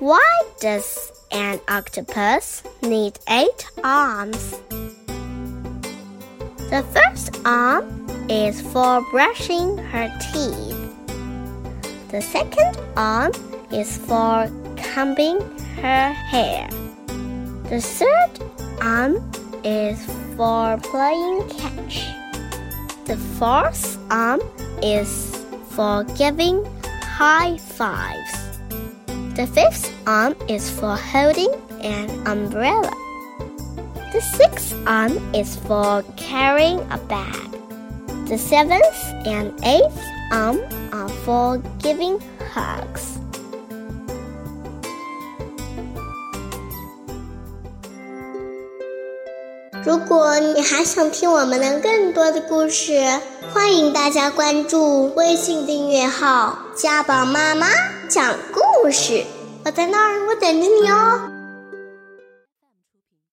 Why does an octopus need eight arms? The first arm is for brushing her teeth. The second arm is for combing her hair. The third arm is for playing catch. The fourth arm is for giving high fives. The fifth arm is for holding an umbrella. The sixth arm is for carrying a bag. The seventh and eighth arm are for giving hugs. 故事我在那儿我等着你哦。